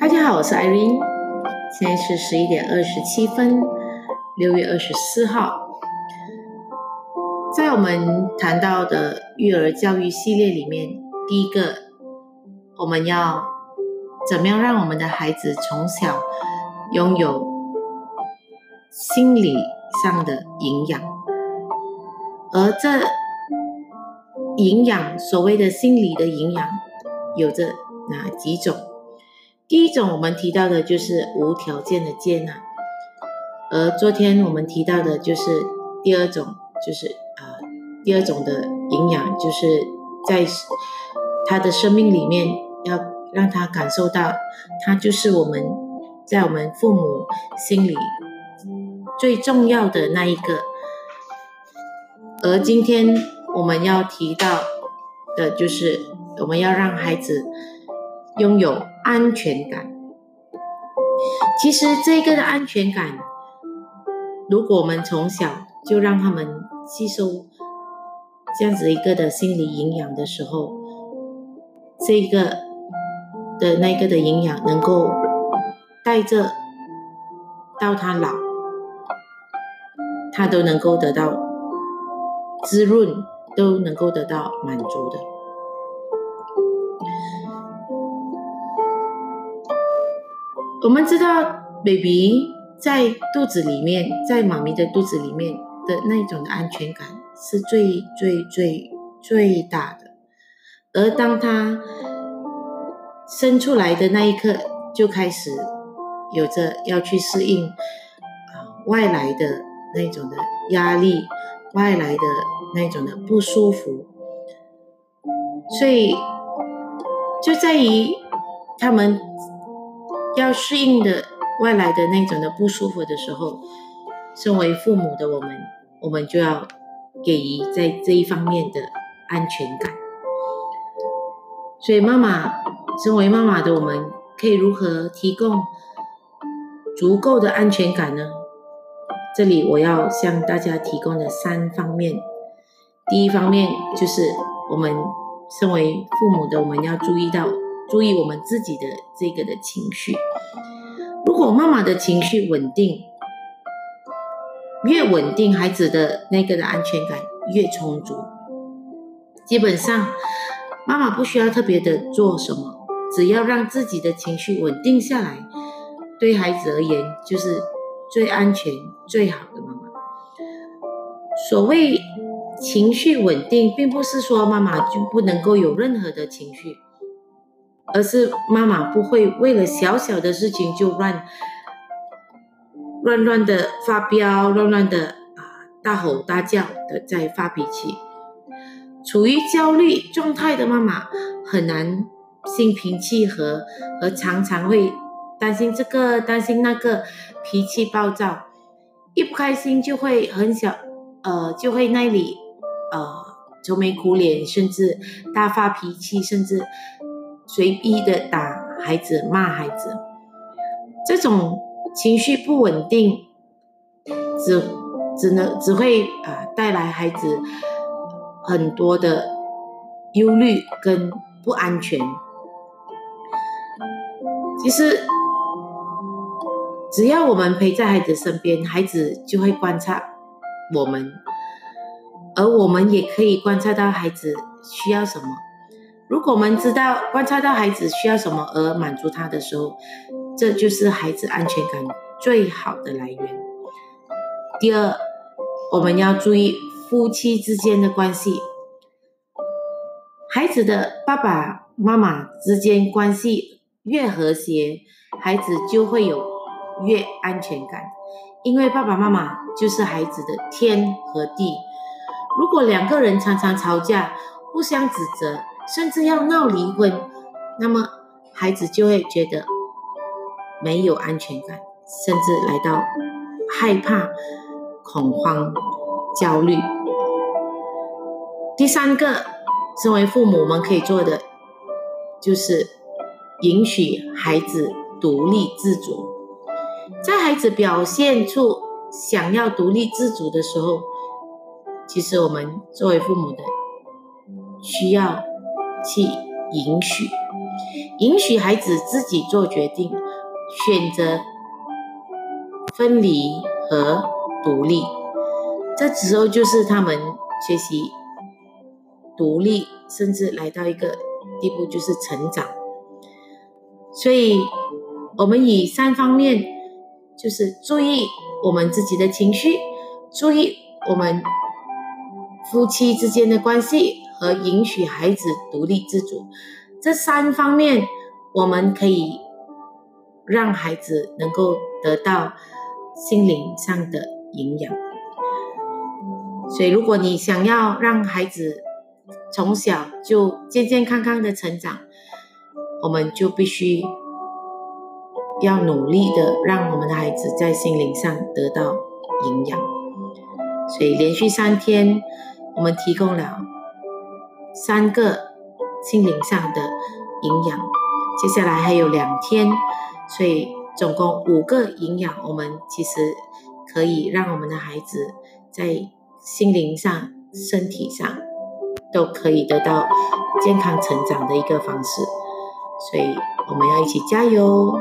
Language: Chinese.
大家好，我是 Irene，现在是十一点二十七分，六月二十四号。在我们谈到的育儿教育系列里面，第一个我们要怎么样让我们的孩子从小拥有心理上的营养，而这营养所谓的心理的营养有着哪几种？第一种我们提到的就是无条件的接纳，而昨天我们提到的就是第二种，就是啊第二种的营养，就是在他的生命里面要让他感受到，他就是我们在我们父母心里最重要的那一个。而今天我们要提到的就是我们要让孩子拥有。安全感，其实这个的安全感，如果我们从小就让他们吸收这样子一个的心理营养的时候，这个的那个的营养能够带着到他老，他都能够得到滋润，都能够得到满足的。我们知道，baby 在肚子里面，在妈咪的肚子里面的那种的安全感是最最最最大的。而当他生出来的那一刻，就开始有着要去适应啊外来的那种的压力，外来的那种的不舒服。所以就在于他们。要适应的外来的那种的不舒服的时候，身为父母的我们，我们就要给予在这一方面的安全感。所以，妈妈身为妈妈的我们，可以如何提供足够的安全感呢？这里我要向大家提供的三方面。第一方面就是我们身为父母的我们要注意到。注意我们自己的这个的情绪。如果妈妈的情绪稳定，越稳定，孩子的那个的安全感越充足。基本上，妈妈不需要特别的做什么，只要让自己的情绪稳定下来，对孩子而言就是最安全、最好的妈妈。所谓情绪稳定，并不是说妈妈就不能够有任何的情绪。而是妈妈不会为了小小的事情就乱乱乱的发飙，乱乱的啊大吼大叫的在发脾气。处于焦虑状态的妈妈很难心平气和，和常常会担心这个担心那个，脾气暴躁，一不开心就会很小呃就会那里呃愁眉苦脸，甚至大发脾气，甚至。随意的打孩子、骂孩子，这种情绪不稳定，只只能只会啊带来孩子很多的忧虑跟不安全。其实，只要我们陪在孩子身边，孩子就会观察我们，而我们也可以观察到孩子需要什么。如果我们知道观察到孩子需要什么而满足他的时候，这就是孩子安全感最好的来源。第二，我们要注意夫妻之间的关系，孩子的爸爸妈妈之间关系越和谐，孩子就会有越安全感，因为爸爸妈妈就是孩子的天和地。如果两个人常常吵架，互相指责，甚至要闹离婚，那么孩子就会觉得没有安全感，甚至来到害怕、恐慌、焦虑。第三个，身为父母，我们可以做的就是允许孩子独立自主。在孩子表现出想要独立自主的时候，其实我们作为父母的需要。去允许，允许孩子自己做决定，选择分离和独立。这时候就是他们学习独立，甚至来到一个地步，就是成长。所以，我们以三方面，就是注意我们自己的情绪，注意我们夫妻之间的关系，和允许孩子独立自主。这三方面，我们可以让孩子能够得到心灵上的营养。所以，如果你想要让孩子从小就健健康康的成长，我们就必须要努力的让我们的孩子在心灵上得到营养。所以，连续三天，我们提供了三个。心灵上的营养，接下来还有两天，所以总共五个营养，我们其实可以让我们的孩子在心灵上、身体上都可以得到健康成长的一个方式，所以我们要一起加油。